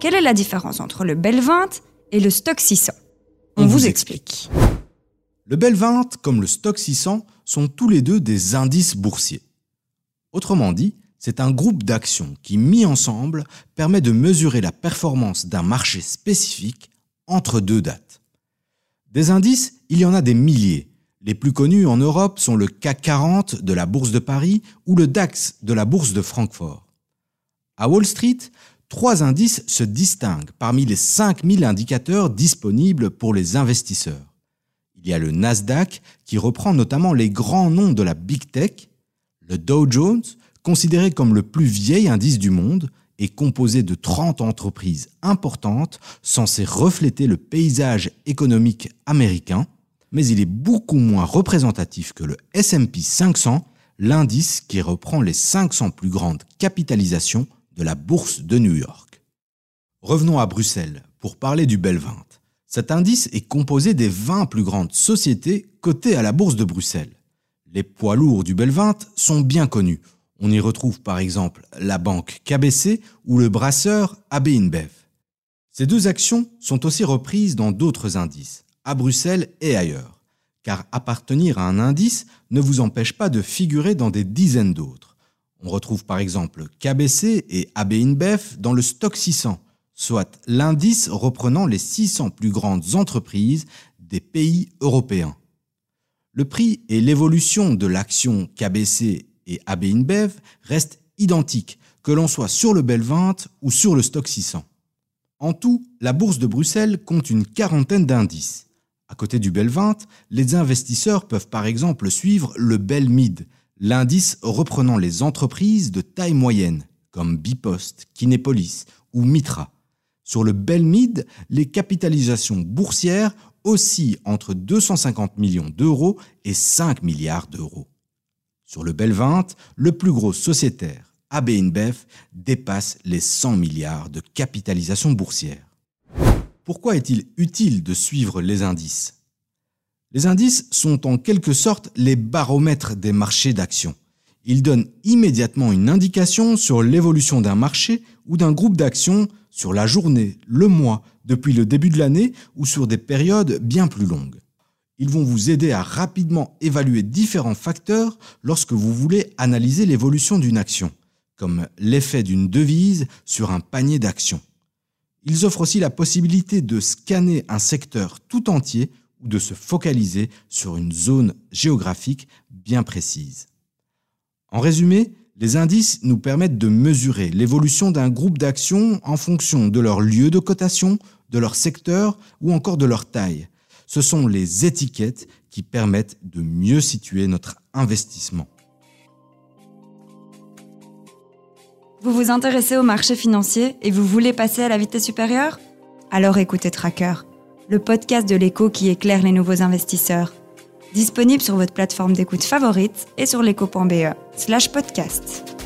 Quelle est la différence entre le Bel 20 et le Stock 600 On, vous, explique. Le Bel 20 comme le Stock 600 sont tous les deux des indices boursiers. Autrement dit, c'est un groupe d'actions qui, mis ensemble, permet de mesurer la performance d'un marché spécifique entre deux dates. Des indices, il y en a des milliers. Les plus connus en Europe sont le CAC 40 de la Bourse de Paris ou le DAX de la Bourse de Francfort. À Wall Street, trois indices se distinguent parmi les 5000 indicateurs disponibles pour les investisseurs. Il y a le Nasdaq qui reprend notamment les grands noms de la Big Tech, le Dow Jones, considéré comme le plus vieil indice du monde, est composé de 30 entreprises importantes censées refléter le paysage économique américain, mais il est beaucoup moins représentatif que le SP 500, l'indice qui reprend les 500 plus grandes capitalisations de la bourse de New York. Revenons à Bruxelles pour parler du Bel 20. Cet indice est composé des 20 plus grandes sociétés cotées à la bourse de Bruxelles. Les poids lourds du Bel 20 sont bien connus. On y retrouve par exemple la banque KBC ou le brasseur AB InBev. Ces deux actions sont aussi reprises dans d'autres indices, à Bruxelles et ailleurs, car appartenir à un indice ne vous empêche pas de figurer dans des dizaines d'autres. On retrouve par exemple KBC et AB InBev dans le stock 600, soit l'indice reprenant les 600 plus grandes entreprises des pays européens. Le prix et l'évolution de l'action KBC et AB InBev restent identiques, que l'on soit sur le Bel 20 ou sur le Stock 600. En tout, la bourse de Bruxelles compte une quarantaine d'indices. À côté du Bel 20, les investisseurs peuvent par exemple suivre le Bel Mid, l'indice reprenant les entreprises de taille moyenne, comme Bipost, Kinepolis ou Mitra. Sur le Bel Mid, les capitalisations boursières oscillent entre 250 millions d'euros et 5 milliards d'euros. Sur le Bel 20, le plus gros sociétaire, AB InBev, dépasse les 100 milliards de capitalisation boursière. Pourquoi est-il utile de suivre les indices? Les indices sont en quelque sorte les baromètres des marchés d'actions. Ils donnent immédiatement une indication sur l'évolution d'un marché ou d'un groupe d'actions sur la journée, le mois, depuis le début de l'année ou sur des périodes bien plus longues. Ils vont vous aider à rapidement évaluer différents facteurs lorsque vous voulez analyser l'évolution d'une action, comme l'effet d'une devise sur un panier d'actions. Ils offrent aussi la possibilité de scanner un secteur tout entier ou de se focaliser sur une zone géographique bien précise. En résumé, les indices nous permettent de mesurer l'évolution d'un groupe d'actions en fonction de leur lieu de cotation, de leur secteur ou encore de leur taille, ce sont les étiquettes qui permettent de mieux situer notre investissement. Vous vous intéressez au marché financier et vous voulez passer à la vitesse supérieure? Alors écoutez Tracker, le podcast de l'écho qui éclaire les nouveaux investisseurs. Disponible sur votre plateforme d'écoute favorite et sur l'écho.be slash podcast.